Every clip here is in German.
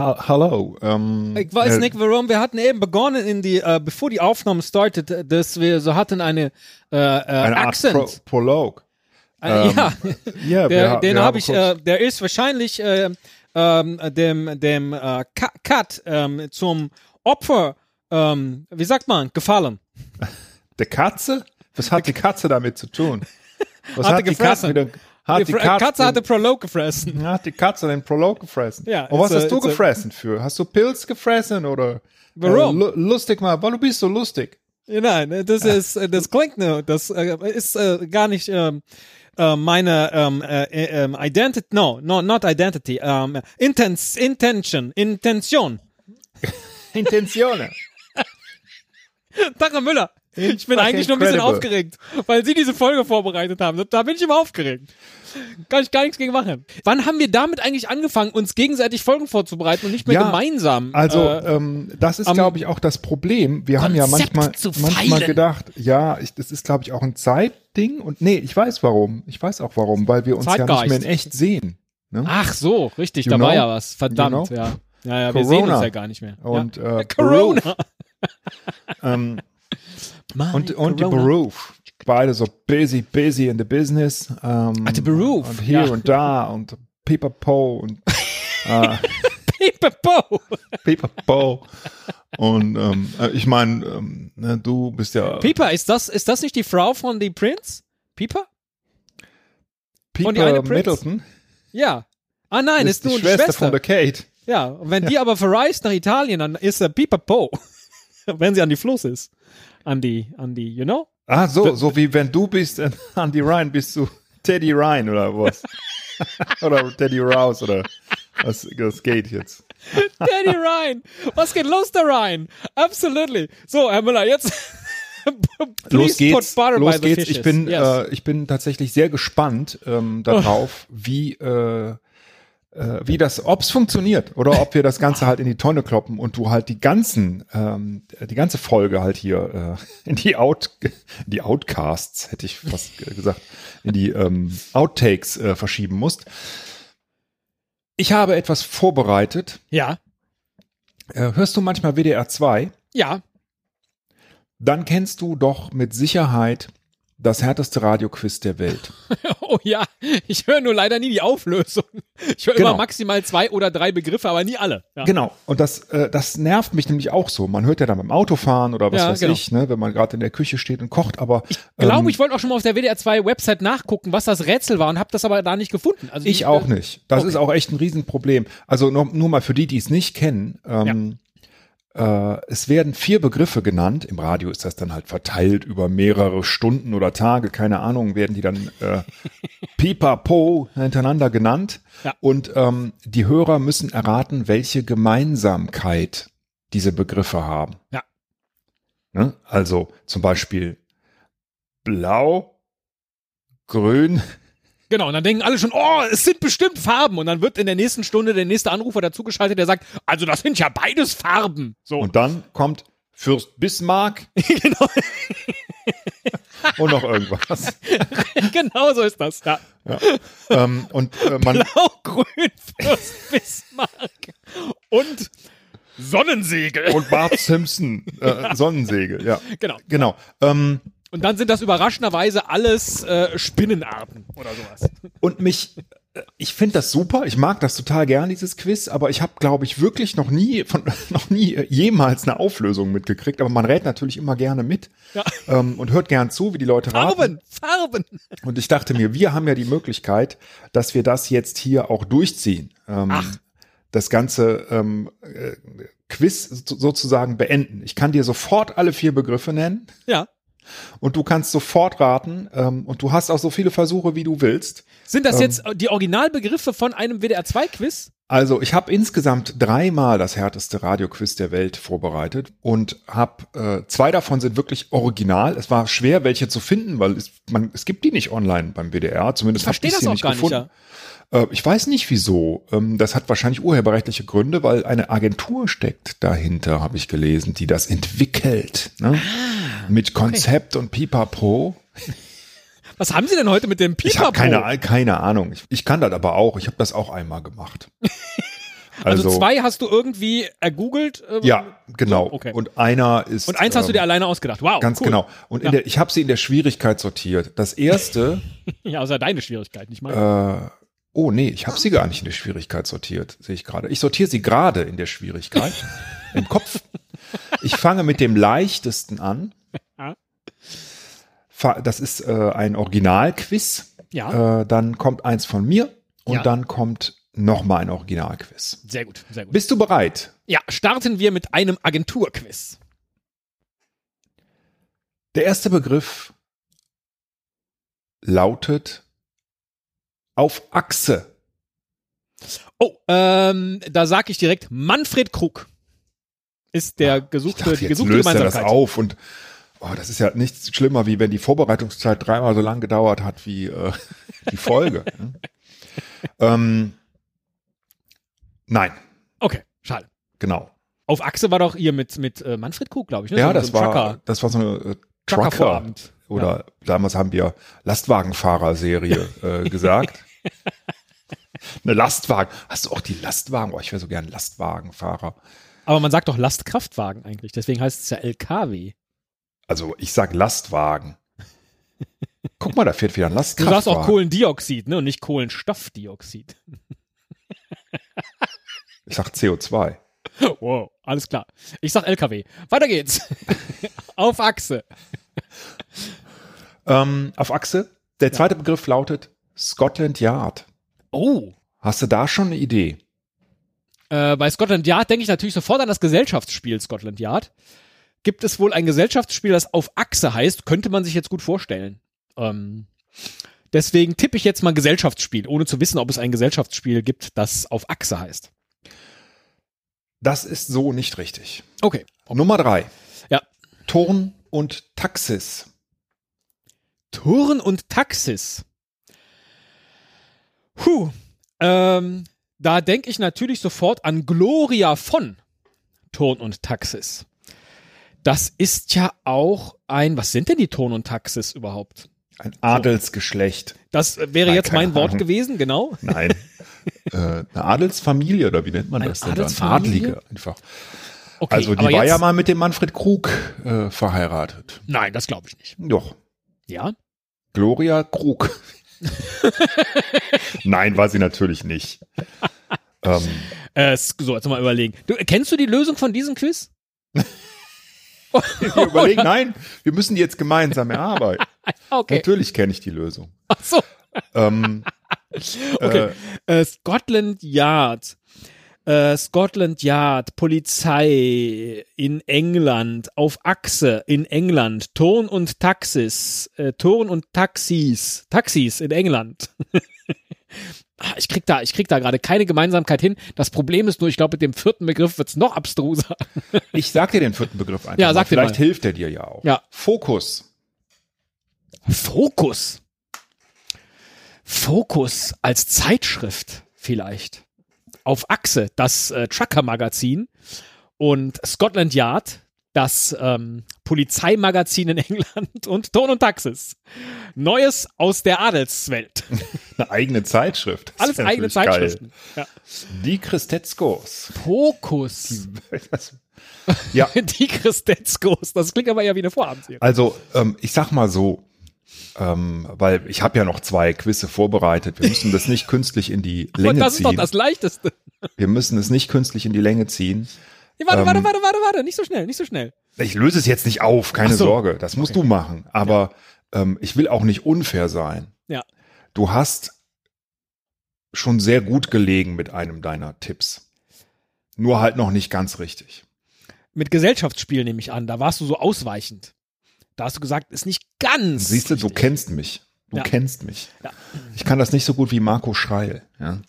ha hallo. Ähm, Ich weiß äh, nicht warum. Wir hatten eben begonnen in die, äh, bevor die Aufnahme startet, dass wir so hatten eine äh, äh, Eine Accent. Pro Prolog. Äh, ähm, ja, Ja, der, den habe ich. Äh, der ist wahrscheinlich äh, ähm, dem dem äh, Cut ähm, zum Opfer. Ähm, wie sagt man? Gefallen. der Katze? Was hat die Katze damit zu tun? Was Hatte hat die gefressen. Katze wieder? Hat die Fre- Katze, Katze hatte Prolog gefressen. hat die Katze den Prolog gefressen? Ja, Und was a- hast du it's a- gefressen für? Hast du Pilz gefressen oder? Warum? Äh, lu- lustig mal, weil du bist so lustig. Ja, Nein, das ist, äh, das klingt nur, das äh, ist äh, gar nicht ähm, äh, meine ähm, äh, äh, ähm, Identity, no, no, not Identity, ähm, Intens, Intention, Intention. Intentionen. Tag, Herr Müller. Ich bin eigentlich nur ein bisschen incredible. aufgeregt, weil Sie diese Folge vorbereitet haben. Da bin ich immer aufgeregt. Kann ich gar nichts gegen machen. Wann haben wir damit eigentlich angefangen, uns gegenseitig Folgen vorzubereiten und nicht mehr Ja, gemeinsam? Also äh, ähm, das ist, glaube ich, auch das Problem. Wir haben ja Konzept manchmal, manchmal gedacht, ja, ich, das ist, glaube ich, auch ein Zeitding. Und nee, ich weiß warum. Ich weiß auch warum, weil wir uns ja nicht Zeitgeist. mehr in echt sehen. Ne? ach so, richtig, You da war know? ja was. Verdammt, You know? ja. Ja, ja, wir sehen Corona. uns ja gar nicht mehr. Und ja. äh, Corona. Ähm, Mann, und, und die. Beruf. Beide so busy, busy in the business. Ähm, Ah, die Beruf, Und hier ja. und da und pipapo und äh, Pipapo. pipapo. Und ähm, äh, ich meine, ähm, ne, du bist ja Pipa, ist das, ist das nicht die Frau von The Prince? Pipa? Pipa? Middleton. Ja. Ah nein, Das ist nur die Schwester, Schwester. von der Kate. ja, und wenn die aber verreist nach Italien, dann ist er Pipapo. wenn sie an die Fluss ist. An die, an die, you know? Ah, so, so wie wenn du bist Andy Ryan, bist du Teddy Ryan oder was? oder Teddy Rouse oder was, das geht jetzt. Daddy Ryan. Was geht los, der Ryan? Absolutely. So, Herr Müller, jetzt. Los geht's, put butter by los geht's. Ich bin, Yes. äh, ich bin tatsächlich sehr gespannt ähm, darauf, wie, äh, äh, wie das, ob's funktioniert oder ob wir das Ganze halt in die Tonne kloppen und du halt die ganzen, ähm, die ganze Folge halt hier äh, in die Out, die Outcasts hätte ich fast gesagt, in die ähm, Outtakes äh, verschieben musst. Ich habe etwas vorbereitet. ja, Äh, hörst du manchmal WDR 2? ja. Dann kennst du doch mit Sicherheit das härteste Radioquiz der Welt. Oh ja, ich höre nur leider nie die Auflösung. Ich höre Genau. immer maximal zwei oder drei Begriffe, aber nie alle. Ja. Genau. Und das, äh, das nervt mich nämlich auch so. Man hört ja dann beim Autofahren oder was Ja, weiß genau. ich, ne, wenn man gerade in der Küche steht und kocht, aber Ich glaube, ähm, ich wollte auch schon mal auf der WDR 2 Website nachgucken, was das Rätsel war und habe das aber da nicht gefunden. Also ich äh, auch nicht. Das okay. ist auch echt ein Riesenproblem. Also nur, nur mal für die, die es nicht kennen. Ähm, äh, es werden vier Begriffe genannt. Im Radio ist das dann halt verteilt über mehrere Stunden oder Tage, keine Ahnung, werden die dann äh, pipapo hintereinander genannt. Ja. Und ähm, die Hörer müssen erraten, welche Gemeinsamkeit diese Begriffe haben. Ja. Ne? Also zum Beispiel blau, grün, Genau, und dann denken alle schon, oh, es sind bestimmt Farben. Und dann wird in der nächsten Stunde der nächste Anrufer dazugeschaltet, der sagt, also das sind ja beides Farben. So. Und dann kommt Fürst Bismarck genau, und noch irgendwas. genau so ist das. Ja. Ja. ähm, und äh, man, Blau-Grün Fürst Bismarck. Und Sonnensegel. und Bart Simpson, äh, Sonnensegel, ja. Genau. Genau. Ähm, Und dann sind das überraschenderweise alles äh, Spinnenarten oder sowas. und mich, äh, ich finde das super, ich mag das total gern, dieses Quiz, aber ich habe, glaube ich, wirklich noch nie, von, noch nie jemals eine Auflösung mitgekriegt. Aber man rät natürlich immer gerne mit Ja. ähm, und hört gern zu, wie die Leute raten. Farben, Farben. Und ich dachte mir, wir haben ja die Möglichkeit, dass wir das jetzt hier auch durchziehen. Ähm, Ach. Das ganze ähm, äh, Quiz so- sozusagen beenden. Ich kann dir sofort alle vier Begriffe nennen Ja. Und du kannst sofort raten ähm, und du hast auch so viele Versuche, wie du willst. Sind das Ähm. jetzt die Originalbegriffe von einem WDR 2 Quiz? Also ich habe insgesamt dreimal das härteste Radioquiz der Welt vorbereitet und habe äh, zwei davon sind wirklich original. Es war schwer, welche zu finden, weil es, man, es gibt die nicht online beim WDR. Zumindest habe ich das sie auch nicht gar nicht, gefunden. ja. Äh, ich weiß nicht wieso. Ähm, das hat wahrscheinlich urheberrechtliche Gründe, weil eine Agentur steckt dahinter, habe ich gelesen, die das entwickelt. Ne? Ah, Mit Konzept und Pipapo. Was haben Sie denn heute mit dem Ich Pipapo? habe keine, keine Ahnung. Ich, ich kann das aber auch. Ich habe das auch einmal gemacht. also, zwei hast du irgendwie ergoogelt. äh, Ja, genau. So, okay. Und einer ist. Und eins hast du ähm, dir alleine ausgedacht. Wow, Ganz cool. genau. Und in Ja. der, ich habe sie in der Schwierigkeit sortiert. Das erste, Ja, also deine Schwierigkeit, nicht meine. äh, oh nee, ich habe sie gar nicht in der Schwierigkeit sortiert, sehe ich gerade. Ich sortiere sie gerade in der Schwierigkeit im Kopf. Ich fange mit dem leichtesten an. Das ist äh, ein Originalquiz. ja, Äh, dann kommt eins von mir und Ja. dann kommt noch mal ein Originalquiz. sehr gut, sehr gut. Bist du bereit? Ja, starten wir mit einem Agenturquiz. Der erste Begriff lautet auf Achse. Oh, ähm, da sag ich direkt, Manfred Krug ist der Ich gesuchte, dachte, die jetzt gesuchte löst er das auf und oh, das ist ja nichts schlimmer, wie wenn die Vorbereitungszeit dreimal so lang gedauert hat wie äh, die Folge. ne? ähm, nein, Okay, schade. genau. Auf Achse war doch ihr mit, mit äh, Manfred Krug, glaube ich. Ne? Ja, so, das so war, das war so eine äh, Trucker Oder damals haben wir Lastwagenfahrer-Serie äh, gesagt. Eine Lastwagen. Hast du auch die Lastwagen? Oh, ich wäre so gern Lastwagenfahrer. Aber man sagt doch Lastkraftwagen eigentlich, deswegen heißt es ja LKW. Also ich sag Lastwagen. Guck mal, da fährt wieder ein Du Lastkraftwagen. sagst auch Kohlendioxid, ne? Und nicht Kohlenstoffdioxid. Ich sag CO2. Wow, alles klar. Ich sag LKW. Weiter geht's. Auf Achse. Ähm, auf Achse. Der zweite Begriff lautet Scotland Yard. Oh. Hast du da schon eine Idee? Äh, bei Scotland Yard denke ich natürlich sofort an das Gesellschaftsspiel Scotland Yard. Gibt es wohl ein Gesellschaftsspiel, das auf Achse heißt? Könnte man sich jetzt gut vorstellen. Ähm, deswegen tippe ich jetzt mal Gesellschaftsspiel, ohne zu wissen, ob es ein Gesellschaftsspiel gibt, das auf Achse heißt. Das ist so nicht richtig. Okay. Nummer drei. Ja. Turn und Taxis. Turn und Taxis. Puh. Ähm, da denke ich natürlich sofort an Gloria von Turn und Taxis. Das ist ja auch ein, was sind denn die Turn und Taxis überhaupt? Ein Adelsgeschlecht. Das wäre Nein, jetzt mein Wort Ahnung. gewesen, genau. Nein. äh, eine Adelsfamilie oder wie nennt man Eine das denn dann? Adelsfamilie? Adlige einfach. Okay, Also die war ja mal mit dem Manfred Krug äh, verheiratet. Nein, das glaube ich nicht. Doch. Ja? Gloria Krug. Nein, war sie natürlich nicht. ähm, Äh, so, jetzt mal überlegen. Du, kennst du die Lösung von diesem Quiz? wir überlegen, nein, wir müssen die jetzt gemeinsam erarbeiten. Okay. Natürlich kenne ich die Lösung. Ach so. Ähm, Okay. Äh, Scotland Yard. Äh, Scotland Yard, Polizei in England, auf Achse in England, Turn und Taxis, äh, Turn und Taxis, Taxis in England. Ah, ich krieg da, ich krieg da gerade keine Gemeinsamkeit hin. Das Problem ist nur, ich glaube, mit dem vierten Begriff wird's noch abstruser. ich sag dir den vierten Begriff einfach. Ja, sag dir Vielleicht mal. hilft er dir ja auch. Ja. Fokus. Fokus. Fokus als Zeitschrift vielleicht. Auf Achse, das äh, Trucker-Magazin und Scotland Yard, das ähm, Polizeimagazin in England und Ton und Taxis. Neues aus der Adelswelt. Eine eigene Zeitschrift. Das Alles eigene. Zeitschriften. Ja. Die Christetzkos. Fokus. Das- ja, Die Christetzkos. Das klingt aber eher wie eine Vorabendserie. also ähm, ich sag mal so, ähm, weil ich habe ja noch zwei Quizze vorbereitet. Wir müssen das nicht künstlich in die Länge das ist doch ziehen. das Leichteste. Wir müssen es nicht künstlich in die Länge ziehen. Nee, warte, Ähm, warte, warte, warte, warte. Nicht so schnell, nicht so schnell. Ich löse es jetzt nicht auf, keine so. Sorge. Das musst du machen. Aber ähm, ich will auch nicht unfair sein. Ja. Du hast schon sehr gut gelegen mit einem deiner Tipps. Nur halt noch nicht ganz richtig. mit Gesellschaftsspiel nehme ich an. Da warst du so ausweichend. Da hast du gesagt, ist nicht ganz. Siehst du, du richtig. kennst mich. Du Ja. kennst mich. Ja. Ich kann das nicht so gut wie Marco Schreil. Ja.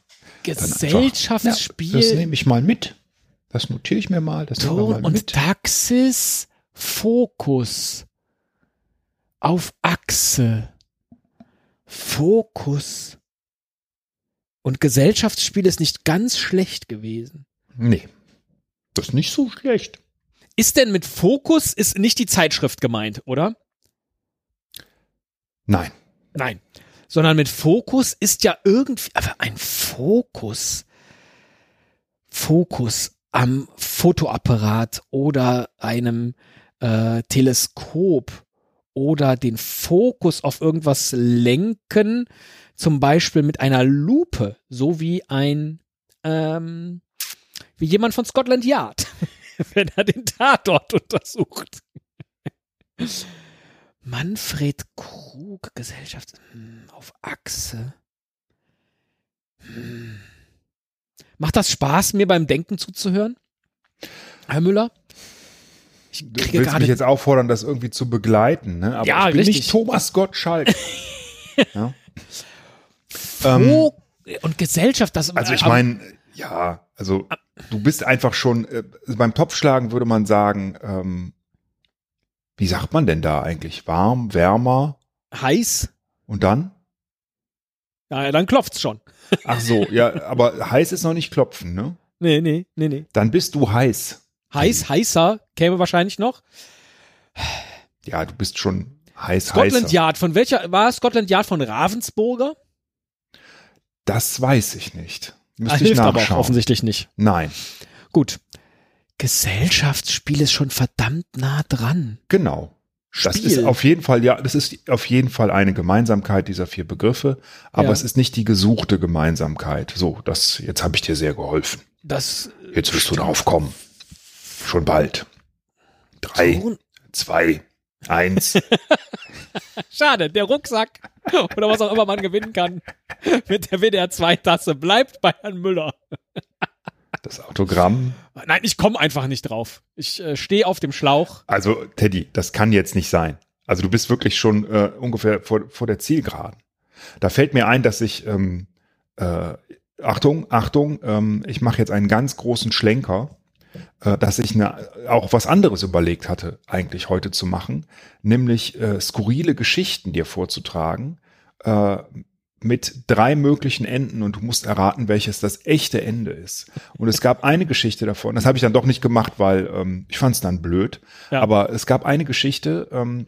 Gesellschaftsspiel. Das nehme ich mal mit. Das notiere ich mir mal. Das Ton mal und mit. Taxis, Fokus. Auf Achse. Fokus. Und Gesellschaftsspiel ist nicht ganz schlecht gewesen. Nee. Das ist nicht so schlecht. Ist denn mit Fokus ist nicht die Zeitschrift gemeint, oder? Nein. Nein. Sondern mit Fokus ist ja irgendwie, aber ein Fokus, Fokus am Fotoapparat oder einem äh, Teleskop oder den Fokus auf irgendwas lenken, zum Beispiel mit einer Lupe, so wie ein, ähm, wie jemand von Scotland Yard, wenn er den Tatort untersucht. Manfred Krug, Gesellschaft hm, auf Achse. Hm. Macht das Spaß, mir beim Denken zuzuhören? Herr Müller? Ich du willst mich jetzt auffordern, das irgendwie zu begleiten, ne? Aber ja, ich bin richtig. nicht Thomas Gottschalk. ja. ähm, und Gesellschaft, das Also ich meine, ja, also du bist einfach schon äh, beim Topfschlagen würde man sagen, ähm, wie sagt man denn da eigentlich? Warm, wärmer, heiß und dann? Ja, dann klopft's schon. Ach so, ja, aber heiß ist noch nicht klopfen, ne? Nee, nee, nee, nee. Dann bist du heiß. Heiß, heißer käme wahrscheinlich noch. Ja, du bist schon heiß, Scotland heißer. Yard, von welcher, war Scotland Yard von Ravensburger? Das weiß ich nicht. Müsste ah, ich hilft nachschauen. aber auch offensichtlich nicht. Nein. Gut. Gesellschaftsspiel ist schon verdammt nah dran. Genau. Das Spiel. ist auf jeden Fall, ja, das ist auf jeden Fall eine Gemeinsamkeit dieser vier Begriffe, aber Ja. es ist nicht die gesuchte Gemeinsamkeit. So, das, jetzt habe ich dir sehr geholfen. Das Jetzt wirst du darauf kommen. Schon bald. Drei, Ton- zwei, eins. Schade, der Rucksack oder was auch immer man gewinnen kann mit der WDR 2 Tasse bleibt bei Herrn Müller. Das Autogramm. Nein, ich komme einfach nicht drauf. Ich äh, stehe auf dem Schlauch. Also, Teddy, das kann jetzt nicht sein. Also, du bist wirklich schon äh, ungefähr vor, vor der Zielgeraden. Da fällt mir ein, dass ich, ähm, äh, Achtung, Achtung, ähm, ich mache jetzt einen ganz großen Schlenker, äh, dass ich ne, auch was anderes überlegt hatte, eigentlich heute zu machen, nämlich äh, skurrile Geschichten dir vorzutragen, äh, mit drei möglichen Enden und du musst erraten, welches das echte Ende ist. Und es gab eine Geschichte davon, das habe ich dann doch nicht gemacht, weil ähm, ich fand es dann blöd, Ja. aber es gab eine Geschichte, ähm,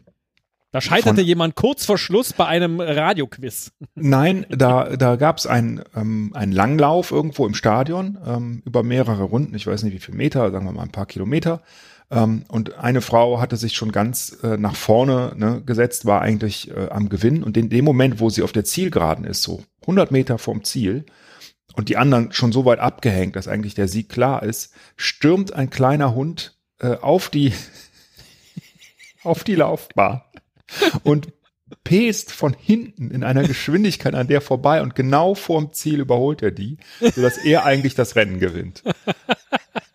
Da scheiterte Von- jemand kurz vor Schluss bei einem Radioquiz. Nein, da, da gab es einen, ähm, einen Langlauf irgendwo im Stadion ähm, über mehrere Runden, ich weiß nicht wie viel Meter, sagen wir mal ein paar Kilometer. Ähm, und eine Frau hatte sich schon ganz äh, nach vorne ne, gesetzt, war eigentlich äh, am Gewinn. Und in dem Moment, wo sie auf der Zielgeraden ist, so 100 Meter vorm Ziel, und die anderen schon so weit abgehängt, dass eigentlich der Sieg klar ist, stürmt ein kleiner Hund äh, auf die auf die Laufbahn und pest von hinten in einer Geschwindigkeit an der vorbei und genau vorm Ziel überholt er die, sodass er eigentlich das Rennen gewinnt.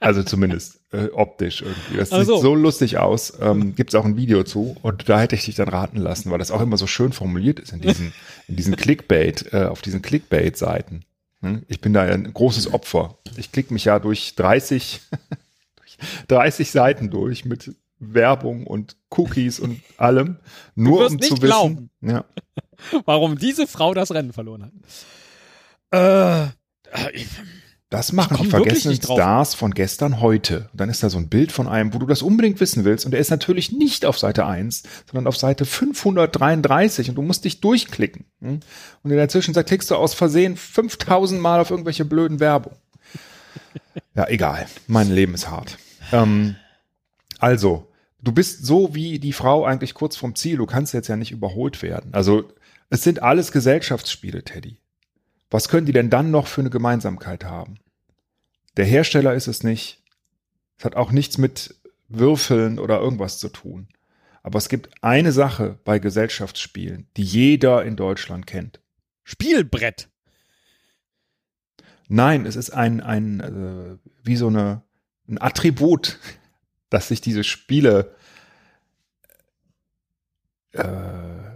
Also zumindest äh, optisch irgendwie. Das Ach so. sieht so lustig aus. Ähm, Gibt es auch ein Video zu und da hätte ich dich dann raten lassen, weil das auch immer so schön formuliert ist in diesen, in diesen Clickbait, äh, auf diesen Clickbait-Seiten. Ne? Ich bin da ein großes Opfer. Ich klicke mich ja durch 30, durch 30 Seiten durch mit Werbung und Cookies und allem, nur um zu wissen, glauben. ja, Warum diese Frau das Rennen verloren hat. Äh, äh, ich- das machen die vergessenen. Stars von gestern heute. Und dann ist da so ein Bild von einem, wo du das unbedingt wissen willst. Und der ist natürlich nicht auf Seite 1, sondern auf Seite 533 und du musst dich durchklicken. hm? Und in der Zwischenzeit klickst du aus Versehen 5000 Mal auf irgendwelche blöden Werbung. Ja, egal. Mein Leben ist hart. Ähm, also, du bist so wie die Frau eigentlich kurz vorm Ziel. Du kannst jetzt ja nicht überholt werden. Also, es sind alles Gesellschaftsspiele, Teddy. Was können die denn dann noch für eine Gemeinsamkeit haben? Der Hersteller ist es nicht. Es hat auch nichts mit Würfeln oder irgendwas zu tun. Aber es gibt eine Sache bei Gesellschaftsspielen, die jeder in Deutschland kennt. Spielbrett. Nein, es ist ein, ein äh, wie so eine, ein Attribut, dass sich diese Spiele äh,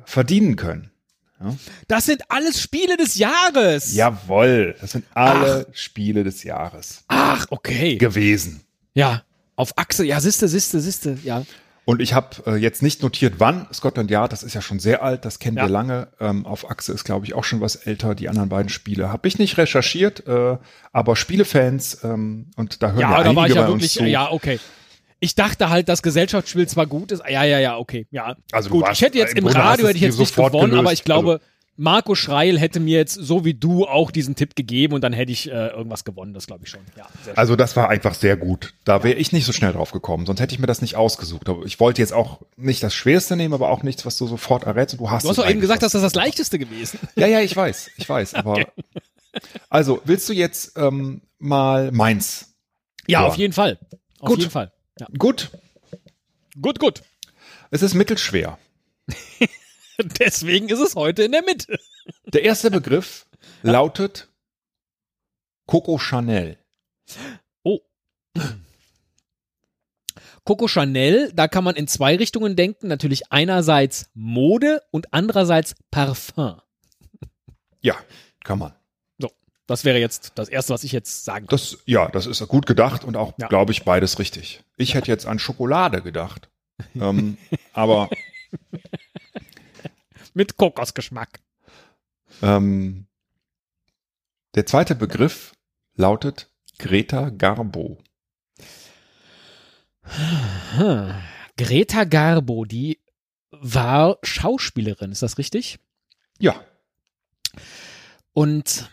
verdienen können. Ja? Das sind alles Spiele des Jahres. Jawohl, das sind alle Spiele des Jahres Ach, okay. gewesen. Ja. Auf Achse. Ja, siste, siste, siste. Ja. Und ich habe äh, jetzt nicht notiert, wann Scotland Yard, das ist ja schon sehr alt, das kennen Ja. wir lange. Ähm, auf Achse ist, glaube ich, auch schon was älter. Die anderen beiden Spiele habe ich nicht recherchiert, äh, aber Spielefans, ähm, und da hören ja, Ja, da einige war ich ja bei uns wirklich. zu. Ja, okay. Ich dachte halt, das Gesellschaftsspiel zwar gut ist. Ja, ja, ja, okay. Ja. Also gut. warst- Ich hätte jetzt im im Radio hätte ich jetzt nicht gewonnen, gelöst. aber ich glaube, Also- Marco Schreil hätte mir jetzt so wie du auch diesen Tipp gegeben und dann hätte ich äh, irgendwas gewonnen. Das glaube ich schon. Ja. Also das war einfach sehr gut. Da wäre ich nicht so schnell drauf gekommen, sonst hätte ich mir das nicht ausgesucht. Aber ich wollte jetzt auch nicht das Schwerste nehmen, aber auch nichts, was du sofort errätst. und Du hast, du hast doch eben gesagt, dass das das leichteste gewesen. Ja, ja, ich weiß, ich weiß. Aber also willst du jetzt ähm, mal meins? Ja, Ja. auf jeden Fall. Auf Gut. jeden Fall. Ja. Gut, Gut, gut. es ist mittelschwer. Deswegen ist es heute in der Mitte. Der erste Begriff lautet Coco Chanel. Oh. Coco Chanel, da kann man in zwei Richtungen denken. Natürlich einerseits Mode und andererseits Parfum. Ja, kann man. Das wäre jetzt das Erste, was ich jetzt sagen kann. Das, ja, das ist gut gedacht und auch, Ja. glaube ich, beides richtig. Ich hätte jetzt an Schokolade gedacht. ähm, aber Mit Kokosgeschmack. ähm, der zweite Begriff lautet Greta Garbo. Hm. Greta Garbo, die war Schauspielerin, ist das richtig? Ja, Und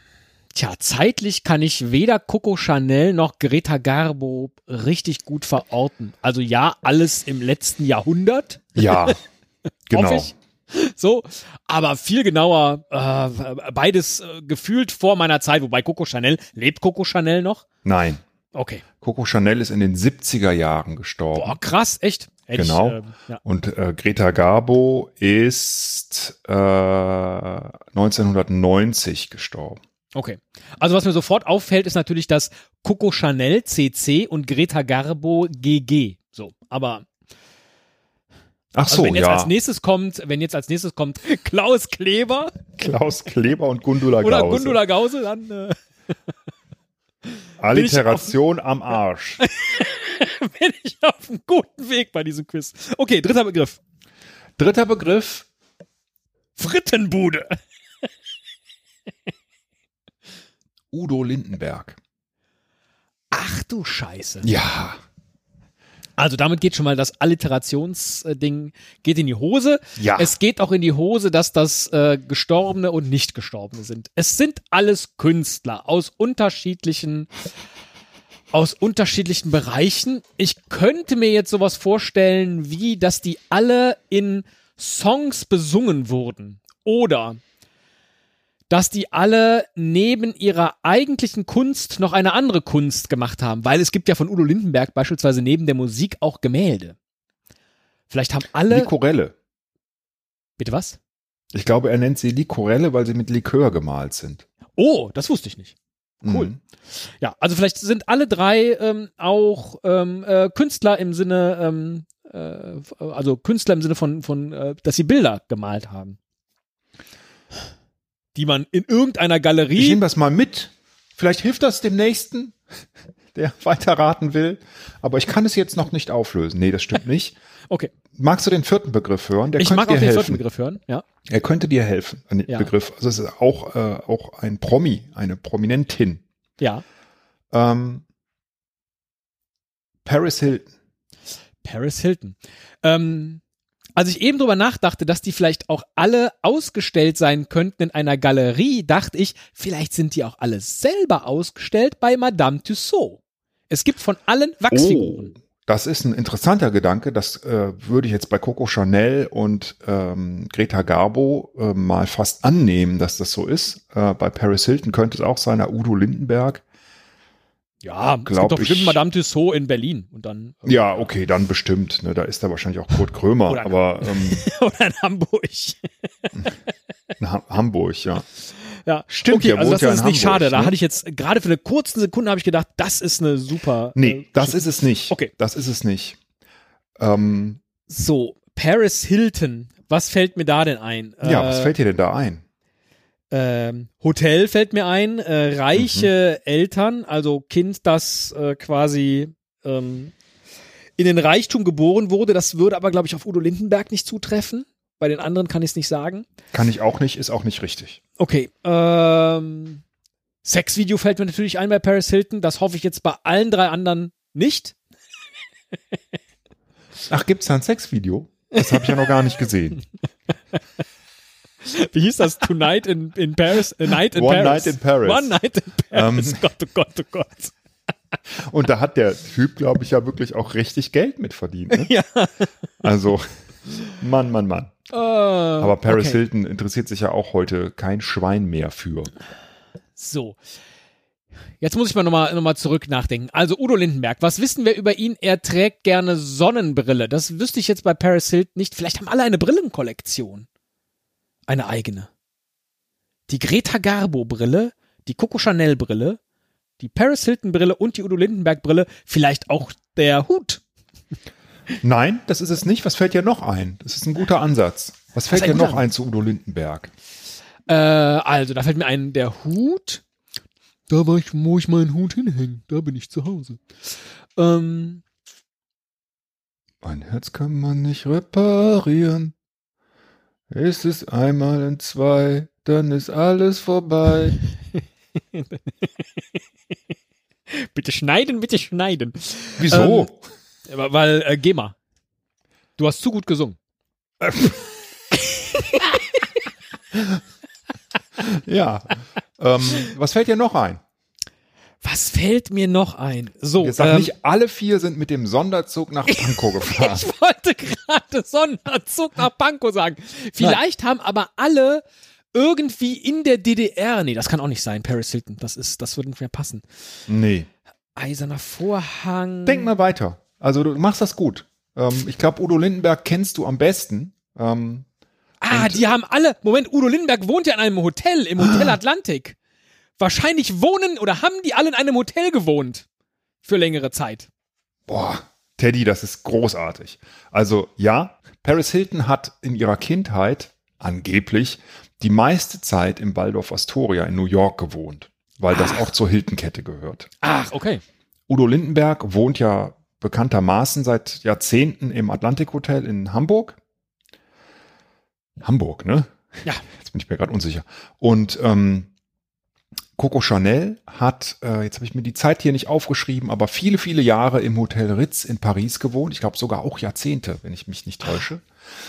tja, zeitlich kann ich weder Coco Chanel noch Greta Garbo richtig gut verorten. Also ja, alles im letzten Jahrhundert, ja, hoffe genau. ich. So, aber viel genauer, äh, beides äh, gefühlt vor meiner Zeit, wobei Coco Chanel, lebt Coco Chanel noch? Nein, Okay. Coco Chanel ist in den 70er Jahren gestorben. Boah, krass, echt. Hätte Genau. Ich, ähm, ja. Und äh, Greta Garbo ist äh, 1990 gestorben. Okay. Also was mir sofort auffällt, ist natürlich das Coco Chanel CC und Greta Garbo GG. So, aber Ach also so, wenn jetzt ja. als nächstes kommt, wenn jetzt als nächstes kommt Klaus Kleber Klaus Kleber und Gundula oder Gause. Gundula Gause, dann äh, Alliteration am Arsch. bin ich auf einem guten Weg bei diesem Quiz. Okay, dritter Begriff. Dritter Begriff, Frittenbude. Udo Lindenberg. Ach du Scheiße. Ja. Also damit geht schon mal das Alliterationsding geht in die Hose. Ja. Es geht auch in die Hose, dass das äh, Gestorbene und Nicht-Gestorbene sind. Es sind alles Künstler aus unterschiedlichen aus unterschiedlichen Bereichen. Ich könnte mir jetzt sowas vorstellen, wie dass die alle in Songs besungen wurden oder dass die alle neben ihrer eigentlichen Kunst noch eine andere Kunst gemacht haben, weil es gibt ja von Udo Lindenberg beispielsweise neben der Musik auch Gemälde. Vielleicht haben alle Likorelle. Bitte was? Ich glaube, er nennt sie Likorelle, weil sie mit Likör gemalt sind. Oh, das wusste ich nicht. Cool. Mhm. Ja, also vielleicht sind alle drei ähm, auch ähm, äh, Künstler im Sinne, ähm, äh, also Künstler im Sinne von, von äh, dass sie Bilder gemalt haben. Die man in irgendeiner Ich Galerie. nehme das mal mit. Vielleicht hilft das dem Nächsten, der weiterraten will. Aber ich kann es jetzt noch nicht auflösen. Nee, das stimmt nicht. Okay, Magst du den vierten Begriff hören? Der ich mag auch den helfen. vierten Begriff hören. Ja. Er könnte dir helfen. Ein Ja. Begriff. Also es ist auch, äh, auch ein Promi, eine Prominentin. Ja. Ähm, Paris Hilton. Paris Hilton. Ähm, als ich eben drüber nachdachte, dass die vielleicht auch alle ausgestellt sein könnten in einer Galerie, dachte ich, vielleicht sind die auch alle selber ausgestellt bei Madame Tussaud. Es gibt von allen Wachsfiguren. Oh, das ist ein interessanter Gedanke. Das äh, würde ich jetzt bei Coco Chanel und ähm, Greta Garbo äh, mal fast annehmen, dass das so ist. Äh, bei Paris Hilton könnte es auch sein, Udo Lindenberg. Ja, es Glaub gibt doch bestimmt ich- Madame Tussaud in Berlin und dann äh, Ja, okay, dann bestimmt. Ne, da ist da wahrscheinlich auch Kurt Krömer, Oder- aber ähm, oder in Hamburg. in ha Hamburg, ja. Ja, Stimmt, okay, also das ja ist in nicht Hamburg, schade. Da ne? hatte ich jetzt gerade für eine kurze Sekunde habe ich gedacht, das ist eine super. Nee, äh, das ist es nicht. Okay. Das ist es nicht. Ähm, So, Paris Hilton. Was fällt mir da denn ein? ja, Äh, was fällt dir denn da ein? Ähm, Hotel fällt mir ein, äh, reiche Eltern, also Kind, das äh, quasi ähm, in den Reichtum geboren wurde. Das würde aber, glaube ich, auf Udo Lindenberg nicht zutreffen. Bei den anderen kann ich es nicht sagen. Kann ich auch nicht, ist auch nicht richtig. Okay. Ähm, Sexvideo fällt mir natürlich ein bei Paris Hilton. Das hoffe ich jetzt bei allen drei anderen nicht. Ach, gibt's da ein Sexvideo? Das habe ich ja noch gar nicht gesehen. Wie hieß das? Tonight in, in Paris? A night in One Paris. Night in Paris. One Night in Paris. Ähm. Gott, oh Gott, oh Gott. Und da hat der Typ, glaube ich, ja wirklich auch richtig Geld mit verdient. Ne? Ja. Also, Mann, Mann, Mann. Aber Aber Paris Hilton interessiert sich ja auch heute kein Schwein mehr für. So. Jetzt muss ich mal nochmal noch mal zurück nachdenken. Also Udo Lindenberg, was wissen wir über ihn? Er trägt gerne Sonnenbrille. Das wüsste ich jetzt bei Paris Hilton nicht. Vielleicht haben alle eine Brillenkollektion. Eine eigene. Die Greta Garbo Brille, die Coco Chanel Brille, die Paris Hilton Brille und die Udo Lindenberg Brille. Vielleicht auch der Hut. Nein, das ist es nicht. Was fällt dir noch ein? Das ist ein guter Ansatz. Was fällt dir noch ein zu Udo Lindenberg? Äh, also, da fällt mir ein, der Hut. Da war ich, wo ich meinen Hut hinhängen. Da bin ich zu Hause. Ähm, Ein Herz kann man nicht reparieren. Ist es einmal in zwei, dann ist alles vorbei. bitte schneiden, bitte schneiden. Wieso? Ähm, weil, äh, GEMA. Du hast zu gut gesungen. ja. ähm, was fällt dir noch ein? Was fällt mir noch ein? So, Jetzt sag ähm, nicht, alle vier sind mit dem Sonderzug nach Pankow gefahren. ich wollte gerade Sonderzug nach Pankow sagen. Vielleicht haben aber alle irgendwie in der DDR, nee, das kann auch nicht sein, Paris Hilton, das ist, das würde nicht mehr passen. nee. Eiserner Vorhang. Denk mal weiter. Also du machst das gut. Ähm, ich glaube, Udo Lindenberg kennst du am besten. Ähm, Ah, die haben alle. Moment, Udo Lindenberg wohnt ja in einem Hotel, im Hotel Atlantik. Wahrscheinlich wohnen oder haben die alle in einem Hotel gewohnt. Für längere Zeit. boah, Teddy, das ist großartig. Also ja, Paris Hilton hat in ihrer Kindheit angeblich die meiste Zeit im Waldorf Astoria in New York gewohnt, weil das auch zur Hilton-Kette gehört. Ach, okay. Udo Lindenberg wohnt ja bekanntermaßen seit Jahrzehnten im Atlantik Hotel in Hamburg. Hamburg, ne? Ja. Jetzt bin ich mir gerade unsicher. Und ähm, Coco Chanel hat, äh, jetzt habe ich mir die Zeit hier nicht aufgeschrieben, aber viele, viele Jahre im Hotel Ritz in Paris gewohnt. Ich glaube sogar auch Jahrzehnte, wenn ich mich nicht täusche.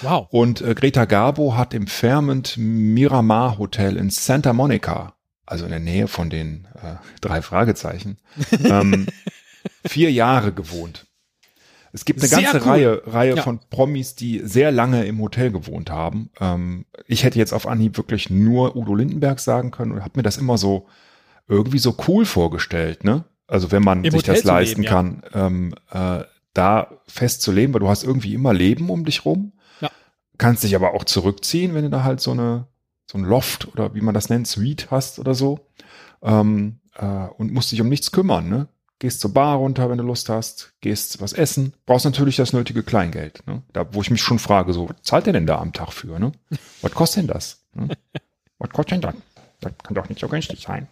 Wow. Und äh, Greta Garbo hat im Fairmont Miramar Hotel in Santa Monica, also in der Nähe von den äh, drei Fragezeichen, ähm, vier Jahre gewohnt. Es gibt eine Sehr ganze cool. Reihe, Reihe Ja. von Promis, die sehr lange im Hotel gewohnt haben. Ähm, ich hätte jetzt auf Anhieb wirklich nur Udo Lindenberg sagen können und habe mir das immer so irgendwie so cool vorgestellt, ne? Also wenn man Im sich Hotel das leisten leben, ja. kann, ähm, äh, da fest zu leben, weil du hast irgendwie immer Leben um dich rum. Ja. Kannst dich aber auch zurückziehen, wenn du da halt so eine so ein Loft oder wie man das nennt, Suite hast oder so. Ähm, äh, und musst dich um nichts kümmern, ne? Gehst zur Bar runter, wenn du Lust hast, gehst was essen, brauchst natürlich das nötige Kleingeld, ne? Da, wo ich mich schon frage, so, was zahlt der denn da am Tag für, ne? Was kostet denn das? Ne? was kostet denn das? Das kann doch nicht so günstig sein.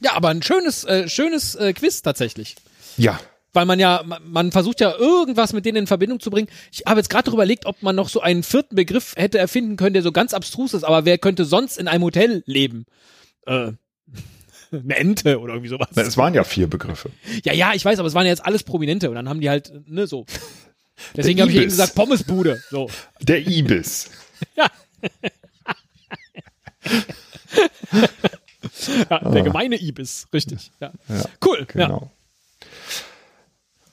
Ja, aber ein schönes, äh, schönes äh, Quiz tatsächlich. Ja, Weil man ja, man, man versucht ja irgendwas mit denen in Verbindung zu bringen. Ich habe jetzt gerade darüber überlegt, ob man noch so einen vierten Begriff hätte erfinden können, der so ganz abstrus ist, aber wer könnte sonst in einem Hotel leben? Äh, eine Ente oder irgendwie sowas. Na, es waren ja vier Begriffe. Ja, ja, ich weiß, aber es waren ja jetzt alles Prominente und dann haben die halt, ne, so. Deswegen habe ich eben gesagt, Pommesbude. So. Der Ibis. Ja, der gemeine Ibis, richtig. Ja. cool. Ja. Ah. Genau.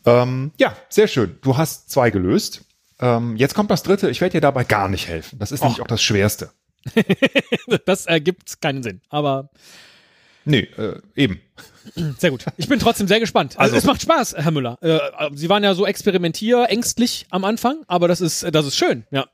Ähm, ja, sehr schön. Du hast zwei gelöst. Ähm, jetzt kommt das dritte. Ich werde dir dabei gar nicht helfen. Das ist nämlich auch das Schwerste. Das ergibt keinen Sinn, aber Nee, äh, eben. sehr gut. Ich bin trotzdem sehr gespannt. Also, Also- es macht Spaß, Herr Müller. Äh, Sie waren ja so experimentierängstlich am Anfang, aber das ist, das ist schön, ja.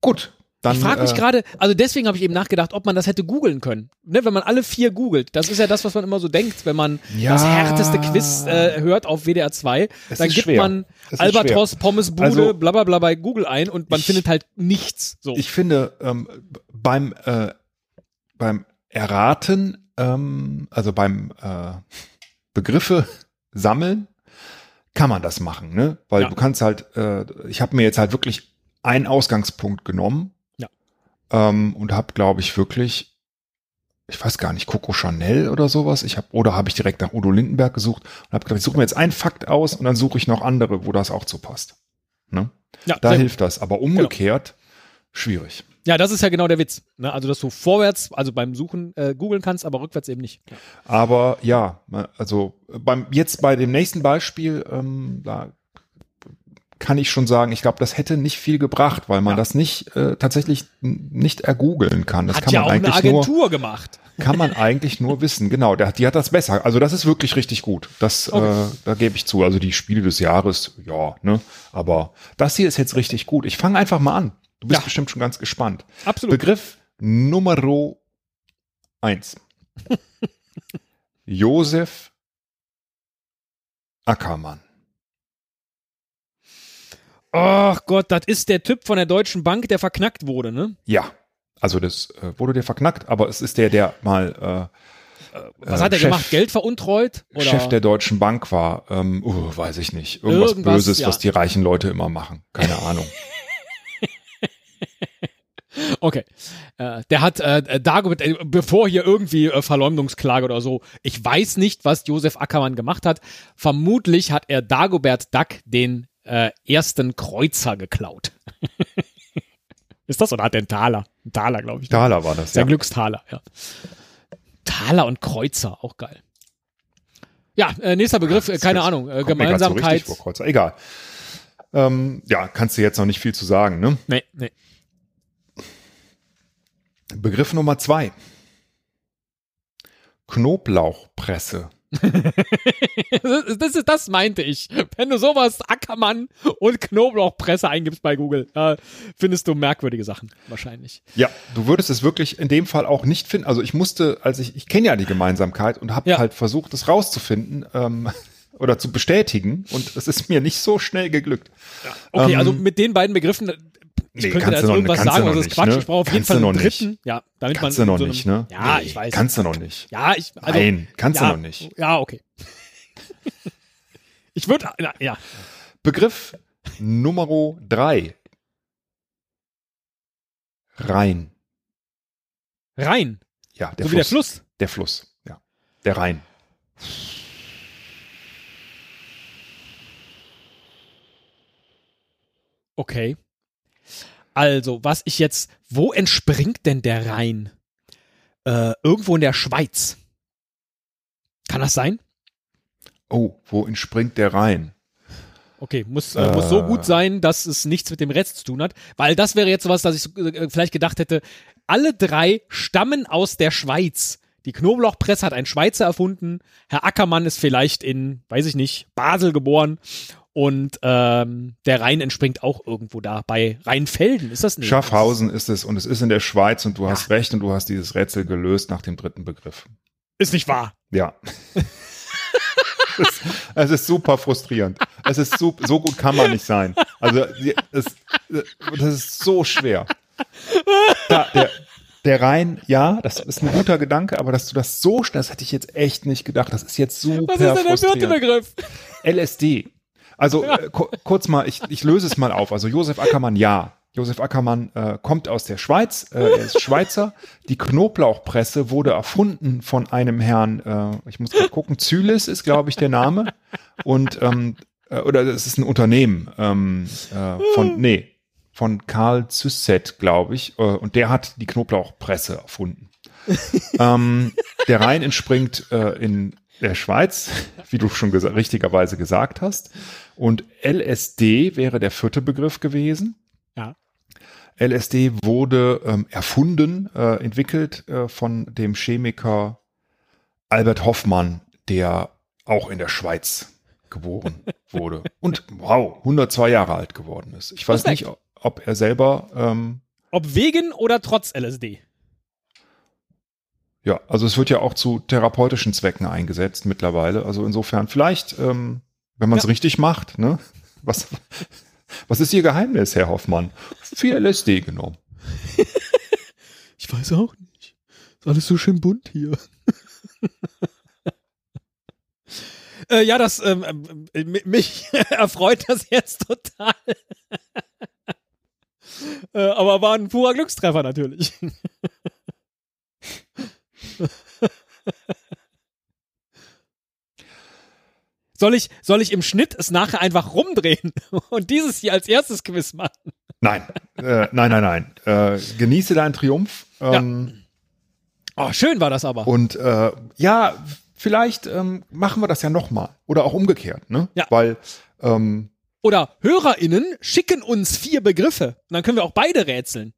Gut. Dann, Ich frage mich äh, gerade, also deswegen habe ich eben nachgedacht, ob man das hätte googeln können. Ne, wenn man alle vier googelt. Das ist ja das, was man immer so denkt, wenn man Ja. das härteste Quiz äh, hört auf WDR 2. Es Dann gibt schwer. man Es Albatros. Pommesbude, Also- bla bla bla bei Google ein und man Ich- findet halt nichts. So. Ich finde, ähm, beim, äh, beim Erraten, ähm, also beim äh, Begriffe sammeln, kann man das machen, ne? Weil Ja. du kannst halt, äh, ich habe mir jetzt halt wirklich einen Ausgangspunkt genommen Ja. ähm, und habe, glaube ich, wirklich ich weiß gar nicht, Coco Chanel oder sowas. Ich habe oder habe ich direkt nach Udo Lindenberg gesucht und habe gedacht, ich suche mir jetzt einen Fakt aus und dann suche ich noch andere, wo das auch zu passt. Ne? Ja, Da hilft das, aber umgekehrt schwierig. Ja, das ist ja genau der Witz. Ne? Also, dass du vorwärts, also beim Suchen äh, googeln kannst, aber rückwärts eben nicht. Aber ja, also beim jetzt bei dem nächsten Beispiel, ähm, da kann ich schon sagen, ich glaube, das hätte nicht viel gebracht, weil man Ja. das nicht äh, tatsächlich nicht ergoogeln kann. Das Hat kann ja man auch eine eigentlich nur Agentur gemacht. kann man eigentlich nur wissen. Genau, der, die hat das besser. Also das ist wirklich richtig gut. Das, Okay. äh, da gebe ich zu. Also die Spiele des Jahres, ja, ne. Aber das hier ist jetzt richtig gut. Ich fange einfach mal an. Du bist Ja. bestimmt schon ganz gespannt. Absolut. Begriff Numero eins. Josef Ackermann. Ach Gott, das ist der Typ von der Deutschen Bank, der verknackt wurde, ne? Ja. Also das äh, wurde der verknackt, aber es ist der, der mal Was Äh, hat er Chef- gemacht? Geld veruntreut? äh, Oder? Chef der Deutschen Bank war. Ähm, uh, weiß ich nicht. Irgendwas, Irgendwas, Böses, ja. was die reichen Leute immer machen. Keine Ahnung. Okay. Äh, der hat äh, Dagobert, äh, bevor hier irgendwie äh, Verleumdungsklage oder so, ich weiß nicht, was Josef Ackermann gemacht hat. Vermutlich hat er Dagobert Duck den äh, ersten Kreuzer geklaut. ist das oder hat er einen Taler? Ein Taler, glaube ich. Thaler war das, Der ja. Glückstaler, ja. Taler und Kreuzer, auch geil. Ja, äh, nächster Begriff, äh, keine Ahnung, äh, grad so Gemeinsamkeit. richtig. Egal. Ähm, ja, kannst du jetzt noch nicht viel zu sagen, ne? nee, nee. Begriff Nummer zwei. Knoblauchpresse. Das, das, ist, das meinte ich. Wenn du sowas Ackermann und Knoblauchpresse eingibst bei Google, äh, findest du merkwürdige Sachen wahrscheinlich. Ja, du würdest es wirklich in dem Fall auch nicht finden. Also ich musste, als ich, ich kenne ja die Gemeinsamkeit und habe Ja. halt versucht, es rauszufinden ähm, oder zu bestätigen und es ist mir nicht so schnell geglückt. Okay, Ähm, also mit den beiden Begriffen, ich nee, könnte da kannst jetzt du noch- irgendwas du sagen, noch aber das Quatsch. ne? Ich brauche auf jeden Kannst Fall du einen noch nicht. dritten. Ja, damit Kannst man du noch so nicht, ne? Ja, Nee, ich weiß. Kannst du noch nicht. Ja, ich. Also, Nein, kannst ja, du noch nicht. Ja, okay. ich würde, ja, Begriff Nummer drei. Rhein. Rhein, Ja, der so Fluss. wie der Fluss. Der Fluss, ja. Der Rhein. Okay. Also, was ich jetzt, wo entspringt denn der Rhein? Äh, irgendwo in der Schweiz. Kann das sein? Oh, wo entspringt der Rhein? Okay, muss, äh, muss so Äh. gut sein, dass es nichts mit dem Rest zu tun hat. Weil das wäre jetzt sowas, dass ich so, äh, vielleicht gedacht hätte, alle drei stammen aus der Schweiz. Die Knoblauchpresse hat ein Schweizer erfunden. Herr Ackermann ist vielleicht in, weiß ich nicht, Basel geboren. Und ähm, der Rhein entspringt auch irgendwo da. Bei Rheinfelden ist das nicht? Schaffhausen ist es und es ist in der Schweiz und du hast recht und du hast dieses Rätsel gelöst nach dem dritten Begriff. Ist nicht wahr. Ja. es, ist, es ist super frustrierend. Es ist so, so gut kann man nicht sein. Also es, das ist so schwer. Da, der, der Rhein, ja, das ist ein guter Gedanke, aber dass du das so schnell, das hätte ich jetzt echt nicht gedacht. Das ist jetzt super Was ist denn der vierte frustrierend. Begriff? LSD. Also äh, ku- kurz mal, ich, ich löse es mal auf. Also Josef Ackermann, ja. Josef Ackermann äh, kommt aus der Schweiz, äh, er ist Schweizer. Die Knoblauchpresse wurde erfunden von einem Herrn, äh, ich muss mal gucken, Zylis ist, glaube ich, der Name. Und ähm, äh, oder es ist ein Unternehmen ähm, äh, von, nee, von Karl Zysset, glaube ich. Äh, und der hat die Knoblauchpresse erfunden. ähm, der Rhein entspringt äh, in der Schweiz, wie du schon gesa richtigerweise gesagt hast. Und LSD wäre der vierte Begriff gewesen. Ja. LSD wurde ähm, erfunden, äh, entwickelt äh, von dem Chemiker Albert Hoffmann, der auch in der Schweiz geboren wurde und wow, 102 Jahre alt geworden ist. Ich weiß Respekt. nicht, ob er selber ähm, Ob wegen oder trotz LSD? Ja, also es wird ja auch zu therapeutischen Zwecken eingesetzt mittlerweile. Also insofern vielleicht, ähm, wenn man es Ja. richtig macht, ne? Was, was ist Ihr Geheimnis, Herr Hoffmann? Viel LSD genommen. Ich weiß auch nicht. Ist alles so schön bunt hier. äh, ja, das ähm, ähm, mi- mich erfreut das jetzt total. äh, aber war ein purer Glückstreffer natürlich. Soll ich, soll ich im Schnitt es nachher einfach rumdrehen und dieses hier als erstes Quiz machen? Nein, äh, nein, nein, nein. Äh, genieße deinen Triumph. Ähm, ja. Oh, schön war das aber. Und äh, ja, vielleicht ähm, machen wir das ja nochmal. Oder auch umgekehrt, ne? Ja. Weil. Ähm, Oder HörerInnen schicken uns vier Begriffe. Und dann können wir auch beide rätseln.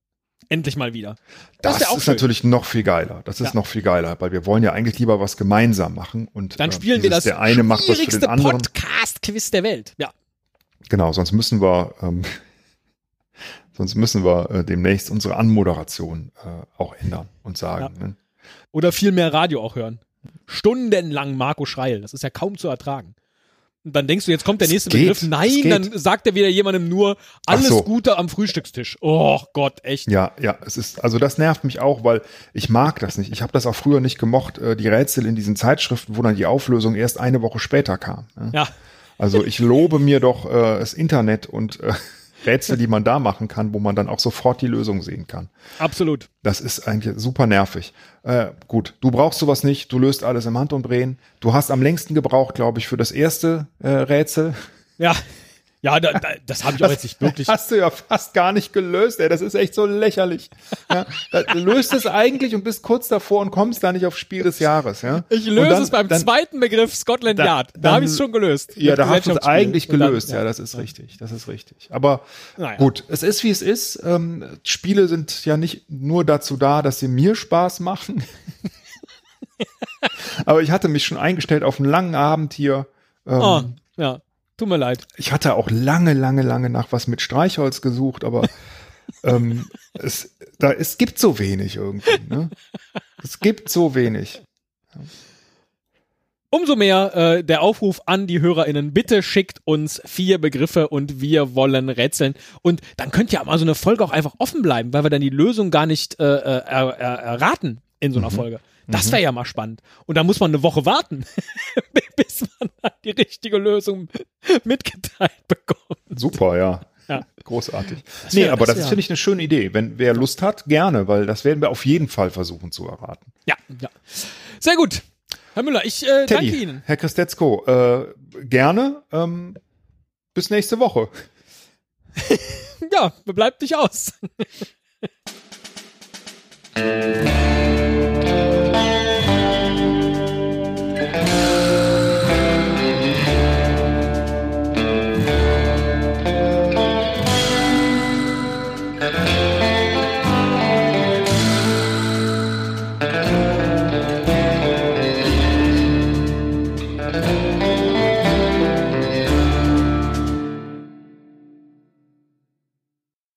Endlich mal wieder. das, auch ist schön. natürlich noch viel geiler. Das ist Ja. noch viel geiler, weil wir wollen ja eigentlich lieber was gemeinsam machen. Und Dann äh, spielen wir dieses, das Der eine macht was für den anderen. Podcast-Quiz der Welt. Ja. Genau, sonst müssen wir, ähm, sonst müssen wir äh, demnächst unsere Anmoderation äh, auch ändern und sagen. Ne? Oder viel mehr Radio auch hören. Stundenlang Marco Schreil. Das ist ja kaum zu ertragen. Und dann denkst du, jetzt kommt der nächste geht, Begriff. Nein, dann sagt er wieder jemandem nur alles so. Gute am Frühstückstisch. Oh Gott, echt. Ja, ja, es ist, also das nervt mich auch, weil ich mag das nicht. Ich habe das auch früher nicht gemocht, äh, die Rätsel in diesen Zeitschriften, wo dann die Auflösung erst eine Woche später kam. Ne? Ja. Also ich lobe mir doch äh, das Internet und äh, Rätsel, die man da machen kann, wo man dann auch sofort die Lösung sehen kann. Absolut. Das ist eigentlich super nervig. Äh, gut, du brauchst sowas nicht, du löst alles im Handumdrehen. Du hast am längsten gebraucht, glaube ich, für das erste äh, Rätsel. Ja. Ja, da, da, das habe ich auch jetzt nicht wirklich. Hast du ja fast gar nicht gelöst, ey. Das ist echt so lächerlich. Ja, da, du löst es eigentlich und bist kurz davor und kommst da nicht aufs Spiel des Jahres. Ja? Ich löse dann- es beim dann, zweiten Begriff Scotland Yard. Da dann- habe ich es schon gelöst. Ja, da hast du es eigentlich Und dann- gelöst. ja, das ist richtig. Das ist richtig. Aber Naja. gut, es ist wie es ist. Ähm, Spiele sind ja nicht nur dazu da, dass sie mir Spaß machen. Aber ich hatte mich schon eingestellt auf einen langen Abend hier. Ähm, Oh, ja. Tut mir leid. Ich hatte auch lange, lange, lange nach was mit Streichholz gesucht, aber ähm, es, da, es gibt so wenig irgendwie. Ne? Es gibt so wenig. Umso mehr äh, der Aufruf an die HörerInnen, bitte schickt uns vier Begriffe und wir wollen rätseln. Und dann könnte ja mal so eine Folge auch einfach offen bleiben, weil wir dann die Lösung gar nicht äh, äh, er, er, erraten in so einer Folge. Das wäre ja mal spannend. Und da muss man eine Woche warten, bis man die richtige Lösung mitgeteilt bekommt. Super, ja. Ja. Großartig. nee, aber das das, finde ich eine schöne Idee. Wenn wer Lust hat, gerne, weil das werden wir auf jeden Fall versuchen zu erraten. Ja, ja. Sehr gut. Herr Müller, ich äh, danke Teddy, Ihnen. Herr Christetzko, äh, gerne. Ähm, bis nächste Woche. Ja, bleibt nicht aus.